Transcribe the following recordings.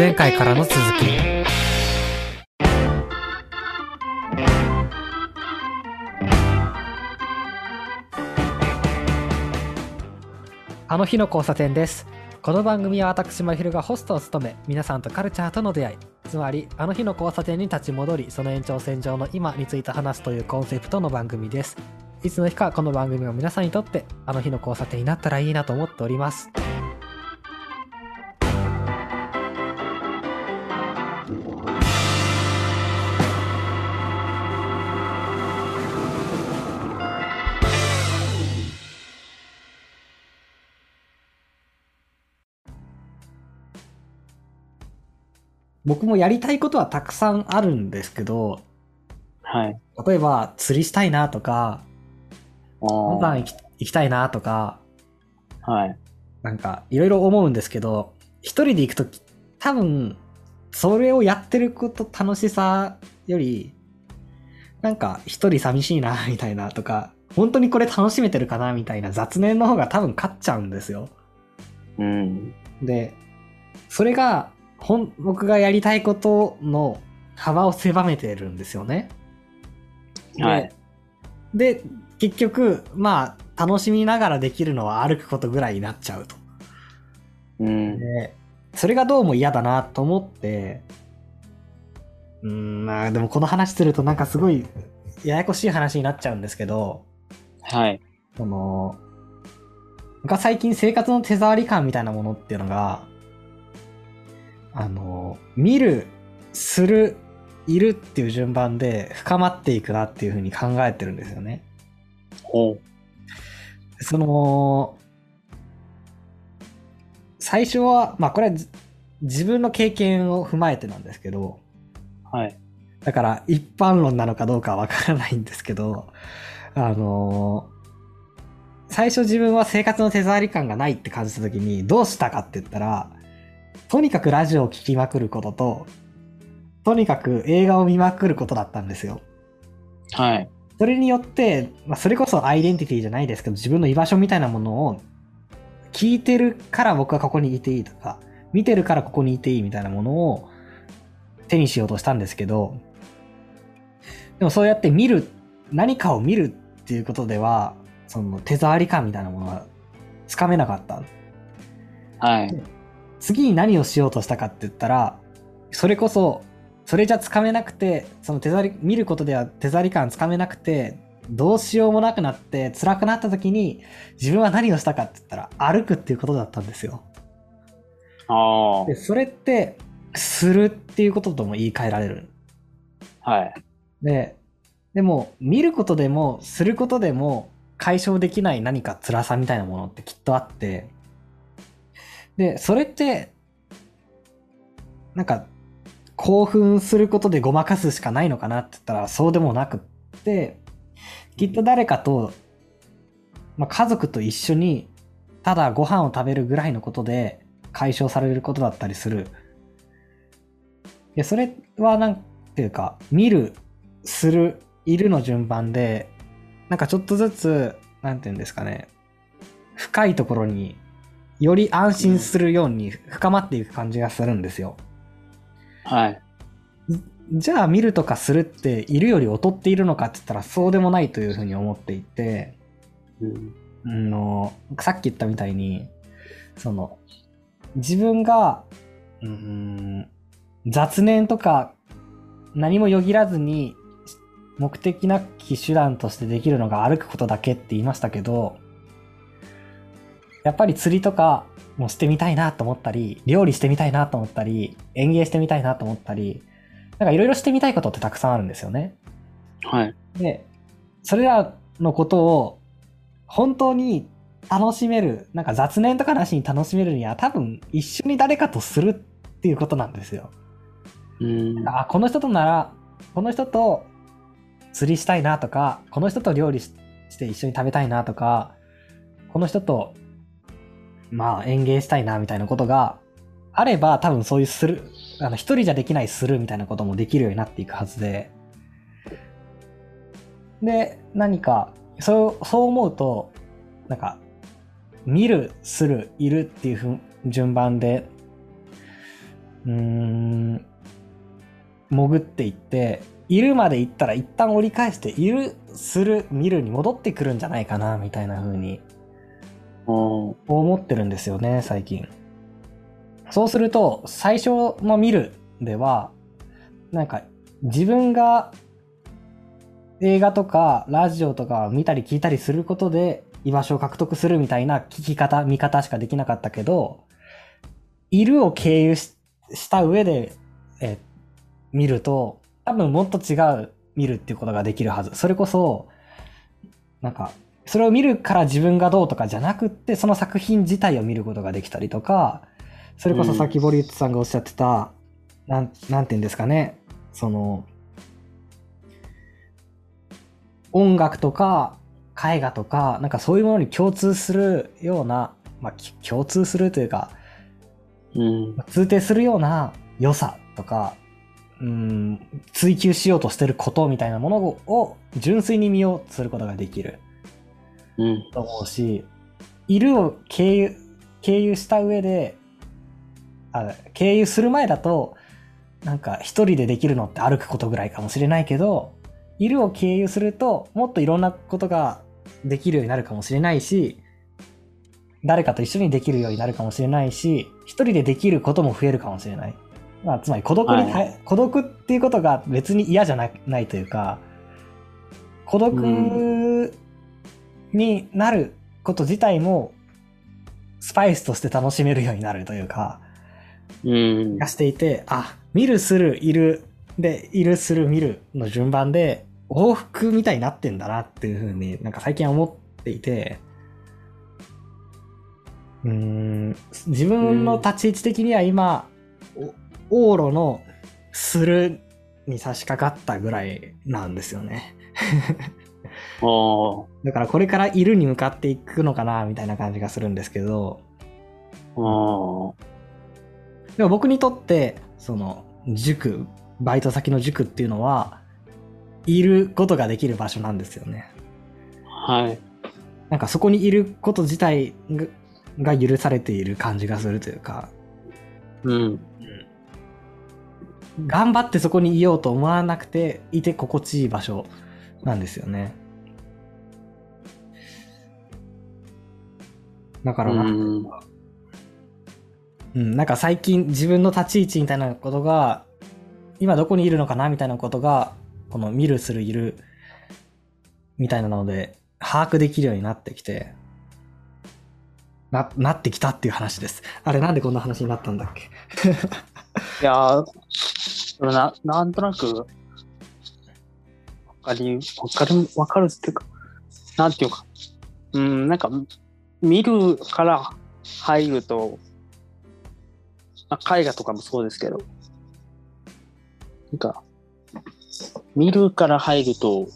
前回からの続き。あの日の交差点です。この番組は私まひるがホストを務め皆さんとカルチャーとの出会い。つまりあの日の交差点に立ち戻りその延長線上の今について話すというコンセプトの番組です。いつの日かこの番組が皆さんにとってあの日の交差点になったらいいなと思っております。僕もやりたいことはたくさんあるんですけど、はい。例えば釣りしたいなとか、あ登山ー行き行きたいなとか、はい。なんかいろいろ思うんですけど、一人で行くとき、多分、それをやってること楽しさより、なんか一人寂しいなみたいなとか、本当にこれ楽しめてるかなみたいな雑念の方が多分勝っちゃうんですよ。うん。で、それが、ほん、僕がやりたいことの幅を狭めてるんですよね。ではい。で、結局、まあ、楽しみながらできるのは歩くことぐらいになっちゃうと。うん。で、それがどうも嫌だなと思って、うーん、まあ、でもこの話するとなんかすごい、ややこしい話になっちゃうんですけど、はい。その、僕は最近生活の手触り感みたいなものっていうのが、あの、見る、する、いるっていう順番で深まっていくなっていうふうに考えてるんですよね。その、最初は、まあこれはじ自分の経験を踏まえてなんですけど、はい。だから一般論なのかどうかはわからないんですけど、あの最初自分は生活の手触り感がないって感じた時にどうしたかって言ったら、とにかくラジオを聴きまくることと、とにかく映画を見まくることだったんですよ。はい。それによって、まあ、それこそアイデンティティじゃないですけど、自分の居場所みたいなものを聞いてるから僕はここにいていいとか、見てるからここにいていいみたいなものを手にしようとしたんですけど、でもそうやって見る、何かを見るっていうことでは、その手触り感みたいなものはつかめなかった。はい。次に何をしようとしたかって言ったら、それこそ、それじゃつかめなくて、その手触り、見ることでは手触り感つかめなくて、どうしようもなくなって辛くなった時に、自分は何をしたかって言ったら、歩くっていうことだったんですよ。あで、それって、するっていうこととも言い換えられる。あ。はい。で、でも、見ることでも、することでも、解消できない何か辛さみたいなものってきっとあって、で、それって、なんか、興奮することでごまかすしかないのかなって言ったら、そうでもなくって、きっと誰かと、まあ、家族と一緒に、ただご飯を食べるぐらいのことで解消されることだったりする。で、それはなんていうか、見る、する、いるの順番で、なんかちょっとずつ、なんていうんですかね、深いところにより安心するように深まっていく感じがするんですよ。はい。じゃあ見るとかするっているより劣っているのかって言ったらそうでもないというふうに思っていて、うん。あの、さっき言ったみたいに、その、自分が、うーん、雑念とか何もよぎらずに目的なき手段としてできるのが歩くことだけって言いましたけど、やっぱり釣りとかもしてみたいなと思ったり、料理してみたいなと思ったり、園芸してみたいなと思ったり、なんかいろいろしてみたいことってたくさんあるんですよね。はい。で、それらのことを本当に楽しめる、なんか雑念とかなしに楽しめるには多分一緒に誰かとするっていうことなんですよ。うん。あ、この人となら、この人と釣りしたいなとか、この人と料理しして一緒に食べたいなとか、この人と、まあ園芸したいなみたいなことがあれば多分そういうする、あの一人じゃできないするみたいなこともできるようになっていくはずで、で、何か、そう、そう思うと、なんか、見る、する、いるっていうふ順番で、うん、潜っていって、いるまで行ったら一旦折り返して、いる、する、見るに戻ってくるんじゃないかな、みたいな風に思ってるんですよね、最近。そうすると、最初の見るでは、なんか、自分が映画とかラジオとか見たり聞いたりすることで居場所を獲得するみたいな聞き方、見方しかできなかったけど、いるを経由しした上で、え見ると、多分もっと違う見るっていうことができるはず。それこそ、なんか、それを見るから自分がどうとかじゃなくって、その作品自体を見ることができたりとか、それこそさっきボリュッツさんがおっしゃってた、なん、なんて言うんですかね、その、音楽とか絵画とか、なんかそういうものに共通するような、まあ、き共通するというか、うん。通底するような良さとか、うん、追求しようとしてることみたいなものを純粋に見ようとすることができるうん。と思うし、いるを経由、経由した上で、あ経由する前だと、なんか一人でできるのって歩くことぐらいかもしれないけど、いるを経由すると、もっといろんなことができるようになるかもしれないし、誰かと一緒にできるようになるかもしれないし、一人でできることも増えるかもしれない。まあ、つまり孤独に、はい孤独っていうことが別に嫌じゃなないというか、孤独になること自体も、スパイスとして楽しめるようになるというか、うん。がしていて、あ、見る、する、いる、で、いる、する、見るの順番で、往復みたいになってんだなっていうふうになんか最近思っていて、うーん、自分の立ち位置的には今、お往路のするに差し掛かったぐらいなんですよね。だからこれからいるに向かっていくのかな、みたいな感じがするんですけど、でも僕にとって、その、塾、バイト先の塾っていうのは、いることができる場所なんですよね。はい。なんかそこにいること自体がが許されている感じがするというか、うん。頑張ってそこにいようと思わなくて、いて心地いい場所なんですよね。だからな、うん。うん、なんか最近自分の立ち位置みたいなことが、今どこにいるのかなみたいなことが、この見るするいるみたいなので、把握できるようになってきて、な、なってきたっていう話です。あれなんでこんな話になったんだっけ？いやー、それな、なんとなく、わかり、わかる、わかるっていうか、なんていうか、うん、なんか、見るから入ると、まあ、絵画とかもそうですけど、なんか、見るから入ると、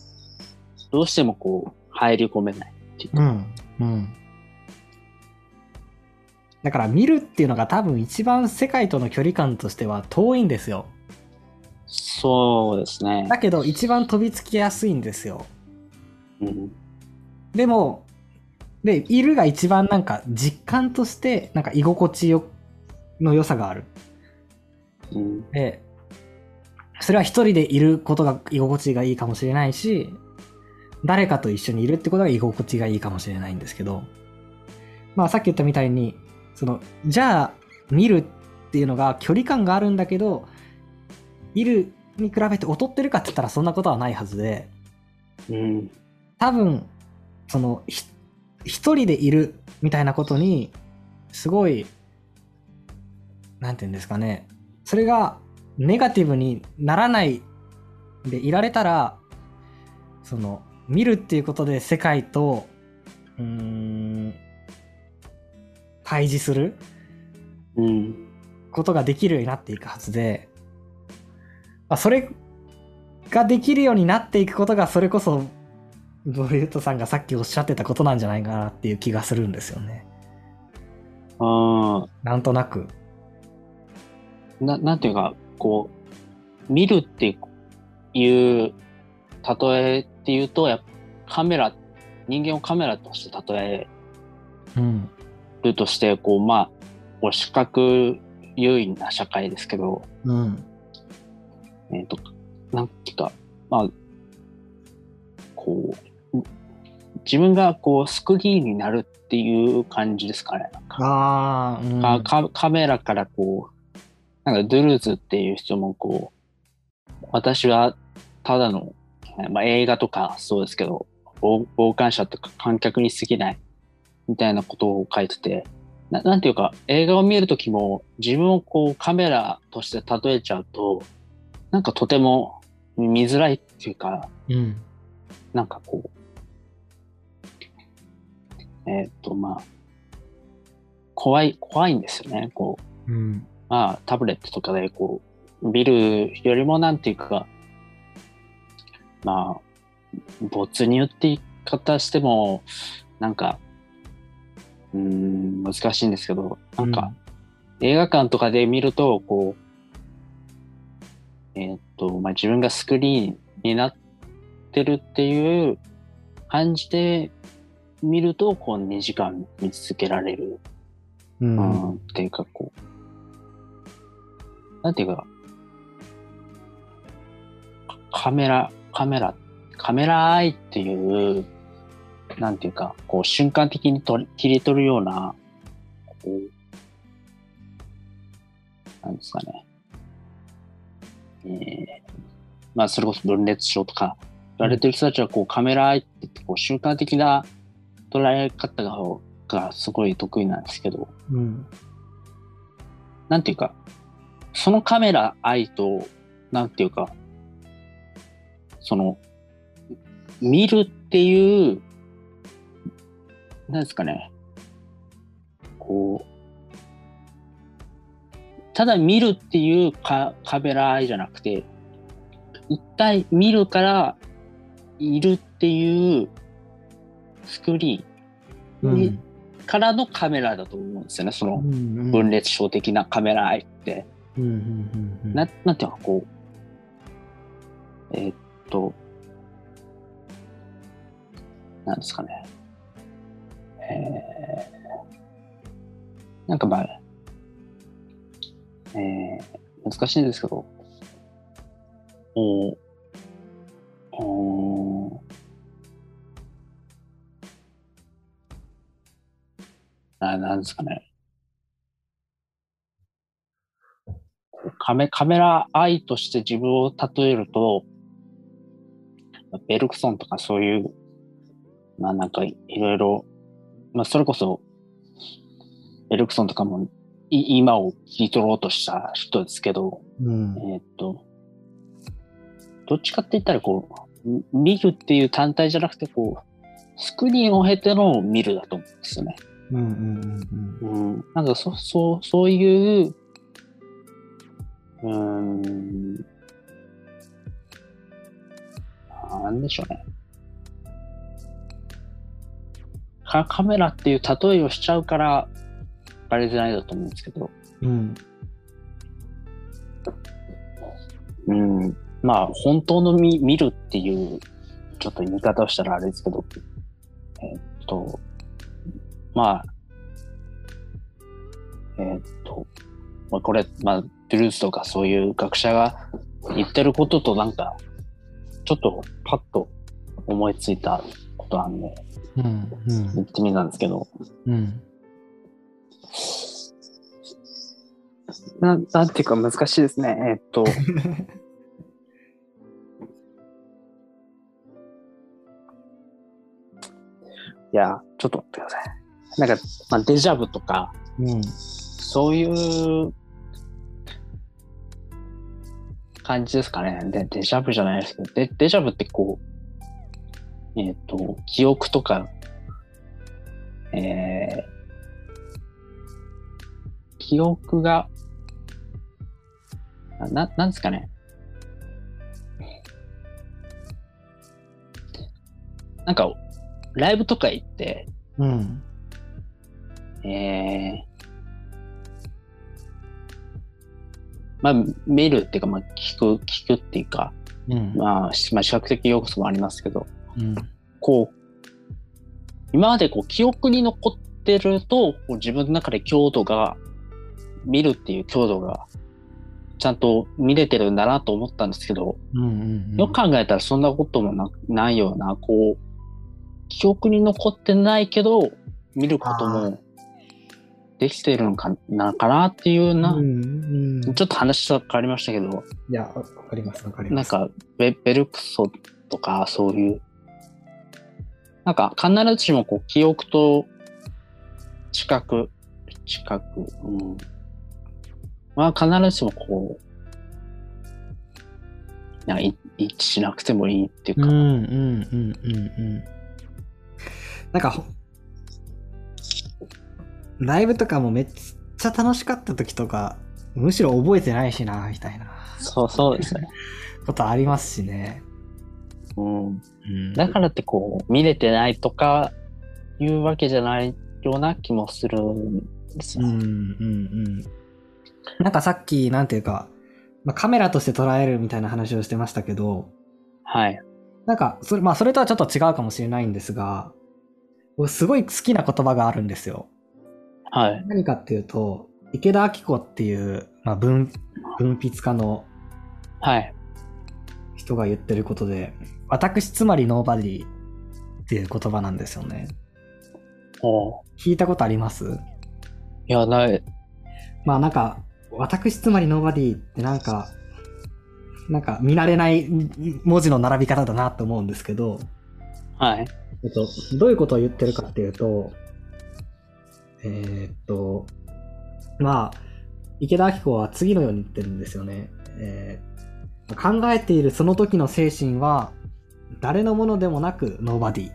どうしてもこう、入り込めないっていうか。ん。うん。だから見るっていうのが多分一番世界との距離感としては遠いんですよ。そうですね。だけど一番飛びつきやすいんですよ。うん。でも、で、いるが一番なんか実感としてなんか居心地よの良さがある。うん。で、それは一人でいることが居心地がいいかもしれないし、誰かと一緒にいるってことが居心地がいいかもしれないんですけど、まあさっき言ったみたいに、その、じゃあ見るっていうのが距離感があるんだけど、いるに比べて劣ってるかって言ったらそんなことはないはずで、うん。多分、その、ひ一人でいるみたいなことに、すごい、なんて言うんですかね。それがネガティブにならないでいられたら、その、見るっていうことで世界と、うん、対峙する。ことができるようになっていくはずで、まあ、それができるようになっていくことが、それこそ、ボリュートさんがさっきおっしゃってたことなんじゃないかなっていう気がするんですよね。ああ。なんとなく。ななんていうか、こう、見るっていう例えっていうと、やっぱカメラ、人間をカメラとして例えうん。るとして、こう、まあ、こう視覚優位な社会ですけど、うん。えっ、と、なんていうか、まあ、こう、自分がこうスクリーンになるっていう感じですかね。ああ、うん。かカカメラからこう、なんかドゥルーズっていう人もこう、私はただの、まあ、映画とかそうですけど、傍傍観者とか観客に過ぎないみたいなことを書いてて、ななんていうか映画を見るときも自分をこうカメラとして例えちゃうと、なんかとても見づらいっていうか、うん。なんかこう、えーっとまあ、怖い、怖いんですよね。こう、うん。まあ、タブレットとかでこう、見るよりもなんていうか、まあ、没入って言い方しても、なんか、うーん、難しいんですけど、なんか、映画館とかで見ると、こう、えーっと、まあ、自分がスクリーンになってるっていう感じで見ると、こう、2時間見続けられるう。うんうん。っていうかこう、なんていうか、カメラ、カメラ、カメラアイっていう、なんていうか、こう瞬間的に取り切り取るような、こう、なんですかね。えー、まあそれこそ分裂症とか言われてる人たちはこうカメラアイって言ってこう瞬間的な捉え方ががすごい得意なんですけど、うん。なんていうか、そのカメラ愛と、なんていうか、その、見るっていう、なんですかね、こう、ただ見るっていうカカメラ愛じゃなくて、一体見るからいるっていうスクリーンにうん。からのカメラだと思うんですよね、そのうん。分裂症的なカメラ愛って。うん。うん。うん。ななんていうかこう、えーっと、なんですかね。えー、なんかまあ、えー、難しいんですけど、おーおーあなんですかね。カメカメラ愛として自分を例えると、ベルクソンとかそういう、まあなんかいろいろ、まあそれこそ、ベルクソンとかもい今を切り取ろうとした人ですけど、うん。えーっと、どっちかって言ったらこう、み見るっていう単体じゃなくて、こう、スクリーンを経ての見るだと思うんですよね。うん。うん。うん、なんかそ、そう、そういう、うーん、なんでしょうね。カカメラっていう例えをしちゃうから、バレづらいだと思うんですけど、うん。うん、まあ、本当の見見るっていう、ちょっと言い方をしたらあれですけど、えーっと、まあ、えーっと、まあ、これ、まあ、ドゥルースとかそういう学者が言ってることとなんか、ちょっとパッと思いついたことなんで、うん。うん。言ってみたんですけど、うん。ななんていうか難しいですね。えーっと、いや、ちょっと待ってください。なんか、まあ、デジャブとか、うん。そういう感じですかね。でデジャブじゃないですけど、デデジャブってこう、えっ、と、記憶とか、えー記憶が、な、なんですかね。なんか、ライブとか行って、うん。えーまあ、見るっていうか、まあ、聞く、聞くっていうか、うん。まあ、しまあ、視覚的要素もありますけど、うん。こう、今までこう、記憶に残ってると、こう自分の中で強度が見るっていう強度がちゃんと見れてるんだなと思ったんですけど、うんうんうんよく考えたらそんなこともなないような、こう、記憶に残ってないけど、見ることあもできてるのかなかなっていうな、うんうん、ちょっと話が変わりましたけど、いや、わかります、わかります。なんかベ、ベルクソとかそういう、なんか必ずしもこう記憶と知覚、知覚、うん。まあ必ずしもこう、なんかい一致しなくてもいいっていうか、うんうんうんうんうん。なんかほ、ライブとかもめっちゃ楽しかった時とか、むしろ覚えてないしな、みたいなそうそうですね。ことありますしね。うん。うんだからってこう、見れてないとかいうわけじゃないような気もするんですよ。うんうんうん。なんかさっき、なんていうか、まあ、カメラとして捉えるみたいな話をしてましたけど、はい。なんか、それ、まあ、それとはちょっと違うかもしれないんですが、僕すごい好きな言葉があるんですよ。はい。何かっていうと、池田明子っていう、まあ、文、文筆家のはい。人が言ってることで、私つまりノーバディっていう言葉なんですよね。お聞いたことあります？いや、ない。まあなんか、私つまりノーバディってなんか、なんか見慣れない文字の並び方だなと思うんですけど、はい。えっと、どういうことを言ってるかっていうと、えーっと、まあ、池田明子は次のように言ってるんですよね。えー考えているその時の精神は、誰のものでもなくノーバディ。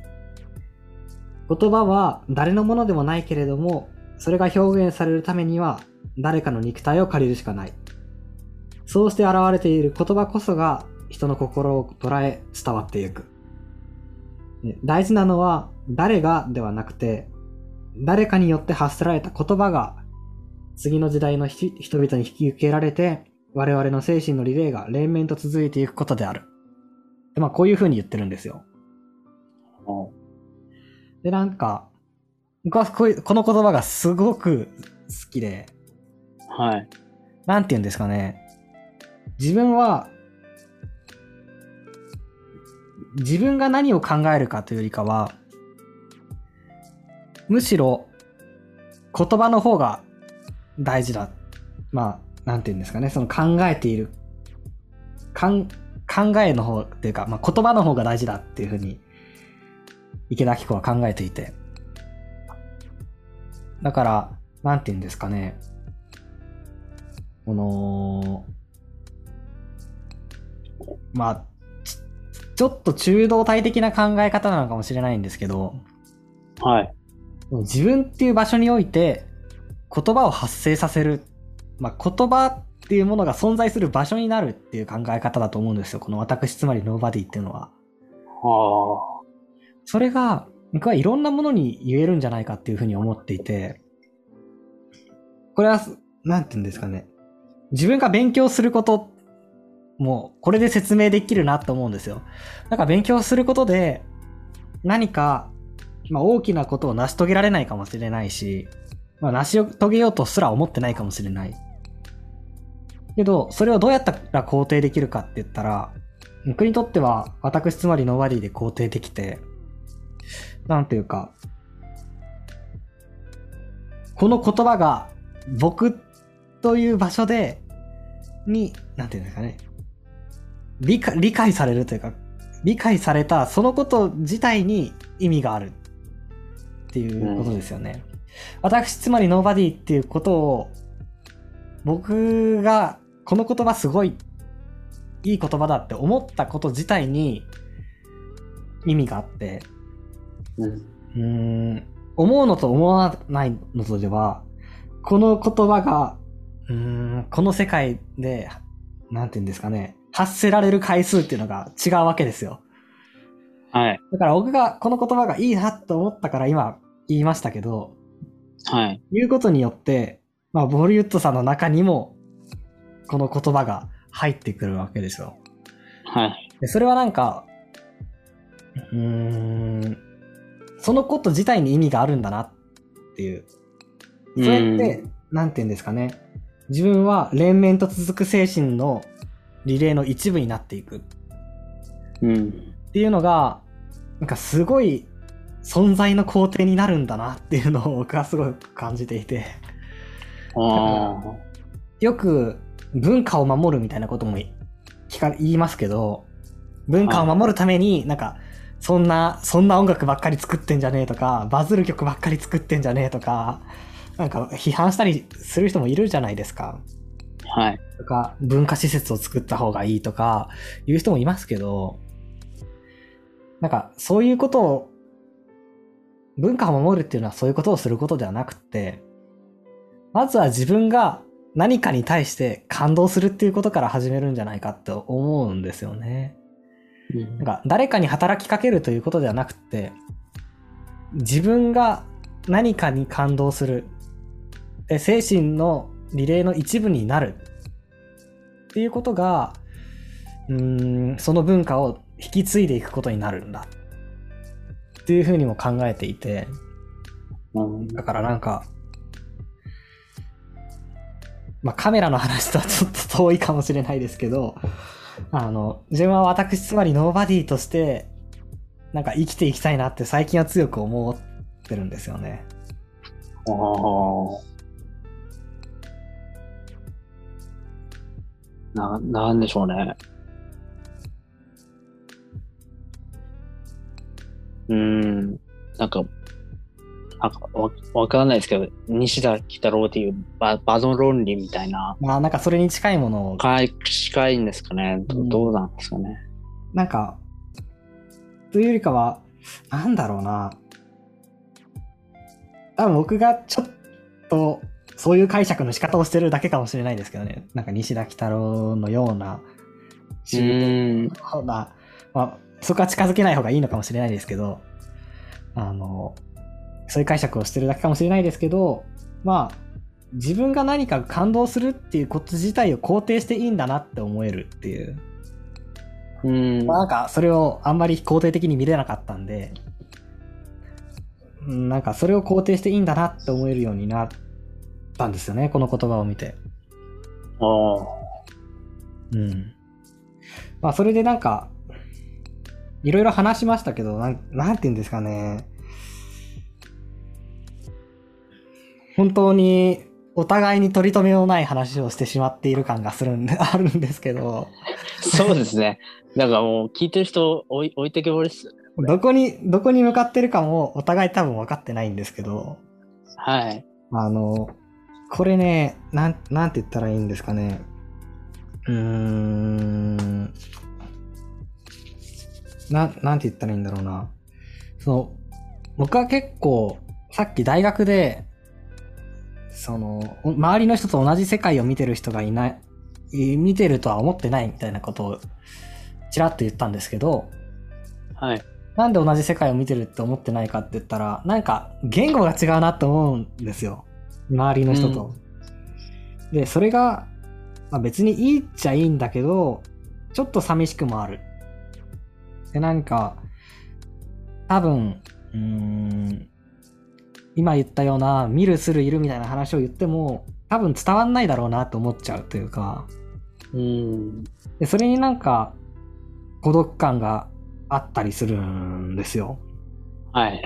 言葉は誰のものでもないけれども、それが表現されるためには、誰かの肉体を借りるしかない。そうして現れている言葉こそが、人の心を捉え伝わっていく。大事なのは誰がではなくて誰かによって発せられた言葉が次の時代のひ人々に引き受けられて我々の精神のリレーが連綿と続いていくことである。でまあこういう風に言ってるんですよ。おでなんか僕はここの言葉がすごく好きではい。なんて言うんですかね。自分は、自分が何を考えるかというよりかは、むしろ言葉の方が大事だ。まあ、なんて言うんですかね。その考えている、かん考えの方っていうか、まあ、言葉の方が大事だっていうふうに、池田明子は考えていて。だから、なんて言うんですかね。この、まあ、ちちょっと中道体的な考え方なのかもしれないんですけど、はい。自分っていう場所において言葉を発生させる、まあ、言葉っていうものが存在する場所になるっていう考え方だと思うんですよ。この私つまりノーバディっていうのは。あそれが、僕はいろんなものに言えるんじゃないかっていうふうに思っていて、これは、なんて言うんですかね。自分が勉強することも、これで説明できるなと思うんですよ。なんか勉強することで、何か、まあ大きなことを成し遂げられないかもしれないし、まあ成し遂げようとすら思ってないかもしれない。けど、それをどうやったら肯定できるかって言ったら、僕にとっては、私つまりノーバディで肯定できて、なんていうか、この言葉が僕という場所で、に、なんていうんですかね、理解、理解されるというか、理解されたそのこと自体に意味があるっていうことですよね。私、つまりノーバディっていうことを、僕がこの言葉すごいいい言葉だって思ったこと自体に意味があって、うん。うーん、思うのと思わないのとでは、この言葉が、うーん、この世界で、なんて言うんですかね、発せられる回数っていうのが違うわけですよ。はい。だから僕がこの言葉がいいなと思ったから今言いましたけど、はい。言うことによって、まあ、ボリュッドさんの中にも、この言葉が入ってくるわけですよ。はい。でそれはなんか、うーん、そのこと自体に意味があるんだなっていう。それって、なんて言うんですかね。自分は連綿と続く精神のリレーの一部になっていくっうん。ていうのが、なんかすごい存在の肯定になるんだなっていうのを僕はすごい感じていて。あよく文化を守るみたいなことも聞か言いますけど、文化を守るために、なんか、そんな、そんな音楽ばっかり作ってんじゃねえとか、バズる曲ばっかり作ってんじゃねえとか、なんか批判したりする人もいるじゃないですか。あ。はい。とか、文化施設を作った方がいいとか、いう人もいますけど、なんか、そういうことを、文化を守るっていうのはそういうことをすることではなくて、まずは自分が何かに対して感動するっていうことから始めるんじゃないかって思うんですよね。なんか、誰かに働きかけるということではなくて、自分が何かに感動する、え精神のリレーの一部になるっていうことが、うーん、その文化を引き継いでいくことになるんだっていうふうにも考えていて、うんだからなんか、まあカメラの話とはちょっと遠いかもしれないですけど、あの、自分は私つまりノーバディとして、なんか生きていきたいなって最近は強く思ってるんですよね。ああ。な、なんでしょうね。うーん。なんか、なんかわわからないですけど、西田喜太郎っていうババゾン論理みたいな、まあなんかそれに近いものを、近いんですかね。どうんどうなんですかね。なんか、というよりかは、なんだろうな。多分僕がちょっと、そういう解釈の仕方をしてるだけかもしれないですけどね。なんか西田喜太郎のような、うーん。ような、まあ、そこは近づけない方がいいのかもしれないですけど、あの、そういう解釈をしてるだけかもしれないですけど、まあ、自分が何か感動するっていうこと自体を肯定していいんだなって思えるっていう。うん。まあなんかそれをあんまり肯定的に見れなかったんで、うんなんかそれを肯定していいんだなって思えるようになったんですよね、この言葉を見て。ああ。うん。まあそれでなんか、いろいろ話しましたけど、なんなんて言うんですかね。本当にお互いに取り留めのない話をしてしまっている感がするんで、あるんですけど、そうですね。なんかもう聞いてる人置い置いてけぼりっすよね。どこに、どこに向かってるかもお互い多分分かってないんですけど、はい。あの、これね、なん、なんて言ったらいいんですかね。うーん。な、なんて言ったらいいんだろうな。その、僕は結構、さっき大学で、その、お周りの人と同じ世界を見てる人がいない、い見てるとは思ってないみたいなことを、ちらっと言ったんですけど、はい。なんで同じ世界を見てるって思ってないかって言ったら、なんか言語が違うなって思うんですよ。周りの人と。で、それが、まあ、別にいいっちゃいいんだけど、ちょっと寂しくもある。で、なんか、多分、うーん、今言ったような、見る、する、いるみたいな話を言っても、多分伝わんないだろうなと思っちゃうというか、うん。で、それになんか、孤独感があったりするんですよ。はい。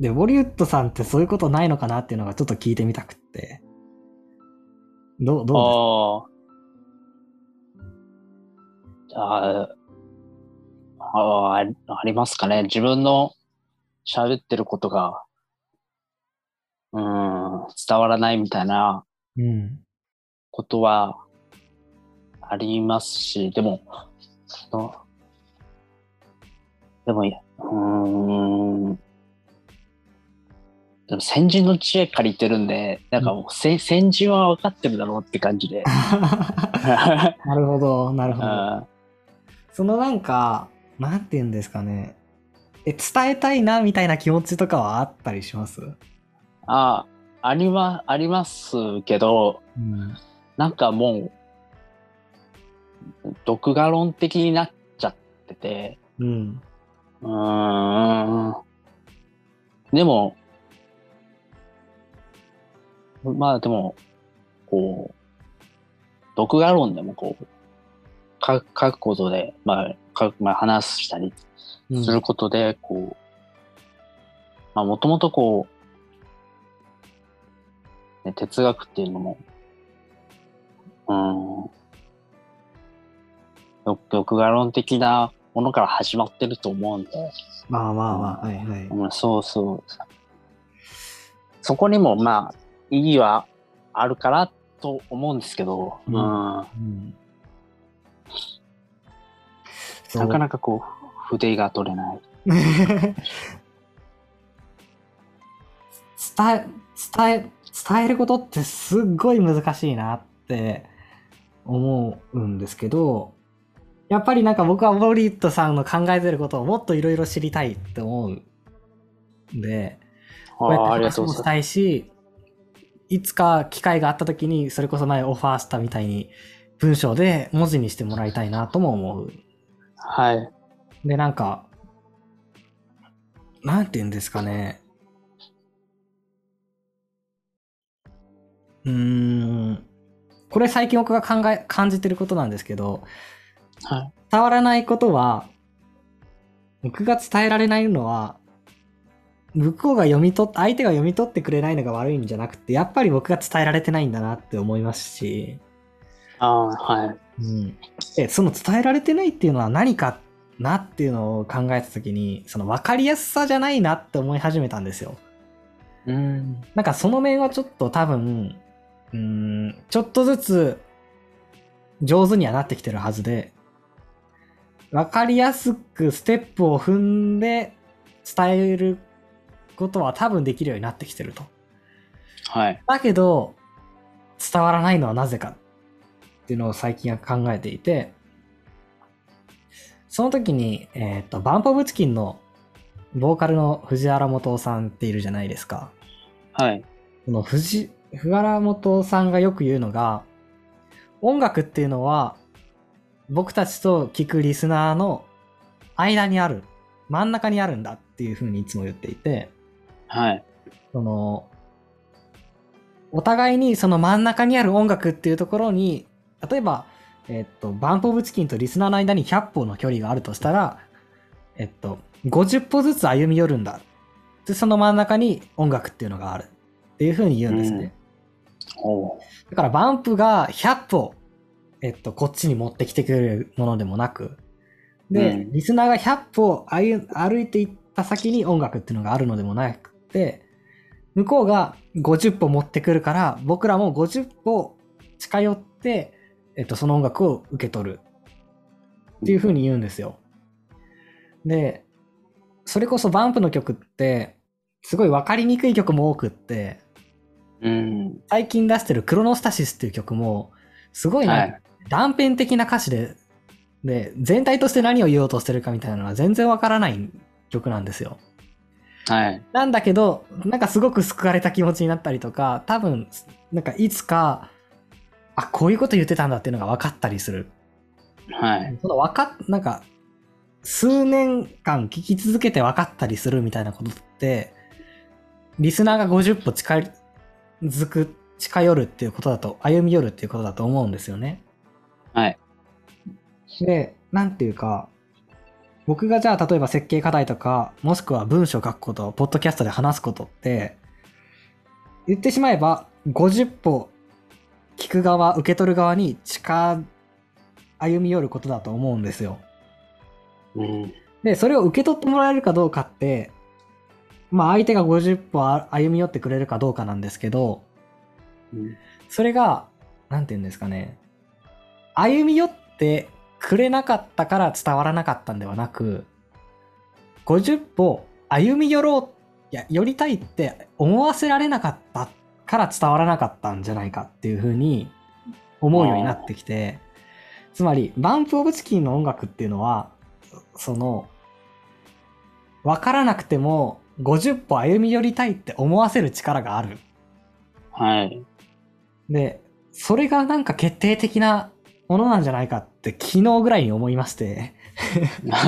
で、ボリウッドさんってそういうことないのかなっていうのがちょっと聞いてみたくって。どう、どうですああ。ああ、ありありますかね。自分の喋ってることが、うーん、伝わらないみたいなうん。ことはありますし、でも、そのでも、うーん、でも先人の知恵借りてるんで、なんかもうせ、先人は分かってるだろうって感じで。なるほど、なるほど。あそのなんか、なんて言うんですかね。え、伝えたいなみたいな気持ちとかはあったりします？あ、ありま、ありますけど、うん。なんかもう、独画論的になっちゃってて、うん。うーん。でも、まあでも、こう、独学論でもこう、書くことで、まあ、書くまあ、話したりうん。することで、こう、まあ、もともとこう、ね、哲学っていうのも、うん、独独学論的なものから始まってると思うんで、まあまあまあ、はいはい。うん、そうそう。そこにもまあ意義はあるからと思うんですけど、うん。うん。うんなかなかこう筆が取れない。伝え、伝え、伝えることってすっごい難しいなって思うんですけど、やっぱりなんか僕はボリットさんの考えてることをもっといろいろ知りたいって思うんで、こうやって話もしたいし、いつか機会があった時に、それこそ前オファーしたみたいに文章で文字にしてもらいたいなとも思う。はい。で、なんか、なんて言うんですかね。うーん。これ最近僕が考え、感じてることなんですけど、はい。伝わらないことは、僕が伝えられないのは、向こうが読み取っ、相手が読み取ってくれないのが悪いんじゃなくて、やっぱり僕が伝えられてないんだなって思いますし、ああ、はい。うん。で、その伝えられてないっていうのは何かなっていうのを考えたときに、その分かりやすさじゃないなって思い始めたんですよ。うん。なんかその面はちょっと多分、うーん、ちょっとずつ上手にはなってきてるはずで、分かりやすくステップを踏んで伝えることは多分できるようになってきてると。はい。だけど、伝わらないのはなぜかっていうのを最近は考えていて、その時に、えっ、と、バンポブチキンのボーカルの藤原元さんっているじゃないですか。はい。この藤、藤原元さんがよく言うのが、音楽っていうのは、僕たちと聴くリスナーの間にある、真ん中にあるんだっていうふうにいつも言っていて、はい。その、お互いにその真ん中にある音楽っていうところに、例えば、えっと、バンプオブチキンとリスナーの間に100歩の距離があるとしたら、えっと、50歩ずつ歩み寄るんだ。で、その真ん中に音楽っていうのがある。っていうふうに言うんですね。おうだからバンプが100歩、えっと、こっちに持ってきてくれるものでもなく、で、うんリスナーが100歩歩歩いていった先に音楽っていうのがあるのでもなくて、向こうが50歩持ってくるから、僕らも50歩近寄って、えっと、その音楽を受け取る。っていう風に言うんですよ。で、それこそバンプの曲って、すごい分かりにくい曲も多くって、うん。最近出してるクロノスタシスっていう曲も、すごいい。断片的な歌詞で、で、全体として何を言おうとしてるかみたいなのは全然わからない曲なんですよ。はい。なんだけど、なんかすごく救われた気持ちになったりとか、多分、なんかいつか、あ、こういうこと言ってたんだっていうのが分かったりする。はい。その分かっ、なんか、数年間聞き続けて分かったりするみたいなことって、リスナーが50歩近づく、近寄るっていうことだと、歩み寄るっていうことだと思うんですよね。はい。で、なんていうか、僕がじゃあ例えば設計課題とか、もしくは文章書くこと、ポッドキャストで話すことって、言ってしまえば、50歩聞く側、受け取る側に近歩み寄ることだと思うんですよ。うん。で、それを受け取ってもらえるかどうかって、まあ相手が50歩あ歩み寄ってくれるかどうかなんですけど、うんそれが、なんて言うんですかね。歩み寄ってくれなかったから伝わらなかったんではなく、50歩歩み寄ろう、いや、寄りたいって思わせられなかったから伝わらなかったんじゃないかっていうふうに思うようになってきて、つまり、バンプオブチキンの音楽っていうのは、その、わからなくても50歩歩み寄りたいって思わせる力がある。はい。で、それがなんか決定的なものなんじゃないかって昨日ぐらいに思いまして、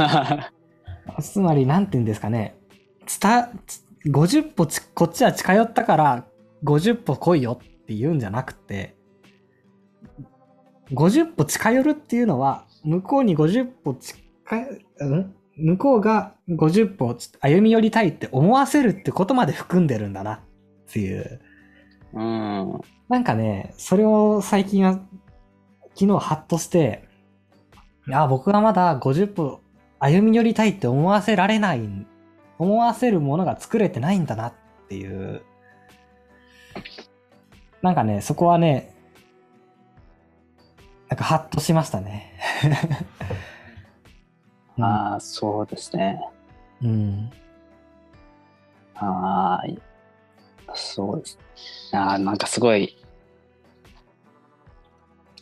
つまりなんて言うんですかね、伝、50歩ちこっちは近寄ったから50歩来いよって言うんじゃなくて、50歩近寄るっていうのは、向こうに50歩近い、うん？向こうが50歩歩み寄りたいって思わせるってことまで含んでるんだなっていう。うん。なんかね、それを最近は、昨日ハッとして、あ、僕はまだ50歩歩み寄りたいって思わせられない、思わせるものが作れてないんだなっていう。なんかね、そこはね、なんかハッとしましたね。うんああ、そうですね。うん。ああ、そうです。ああ、なんかすごい、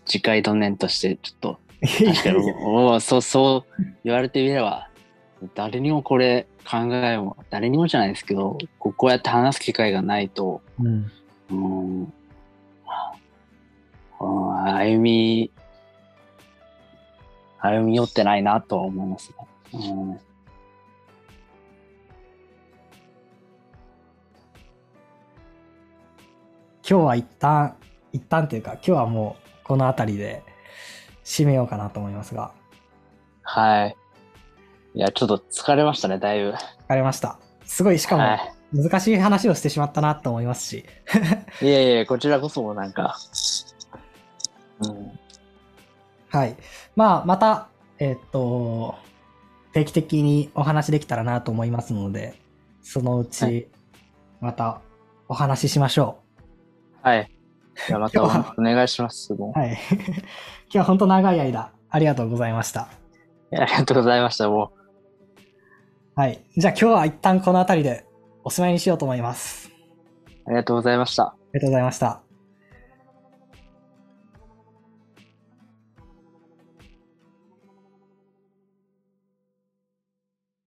次回ド念として、ちょっと、確かに、おおそう、そう言われてみれば、誰にもこれ考えも、誰にもじゃないですけど、ここうやって話す機会がないと、うん。うん、うん歩み、歩み寄ってないなとは思いますね。うん今日は一旦、一旦っていうか、今日はもうこの辺りで締めようかなと思いますが、はい。いや、ちょっと疲れましたね、だいぶ。疲れました。すごい、しかもは難しい話をしてしまったなと思いますし、い。いやいや、こちらこそもなんか、うん。はい。まあ、また、えっと、定期的にお話できたらなと思いますので、そのうはち、またお話ししましょはい。じゃあまたお願いします。もうう。はい。今日は本当長い間、ありがとうございました。ありがとうございました。もはい。じゃあ今日は一旦この辺りでおしまいにしようと思います。う、ありがとうございました。ありがとうございました。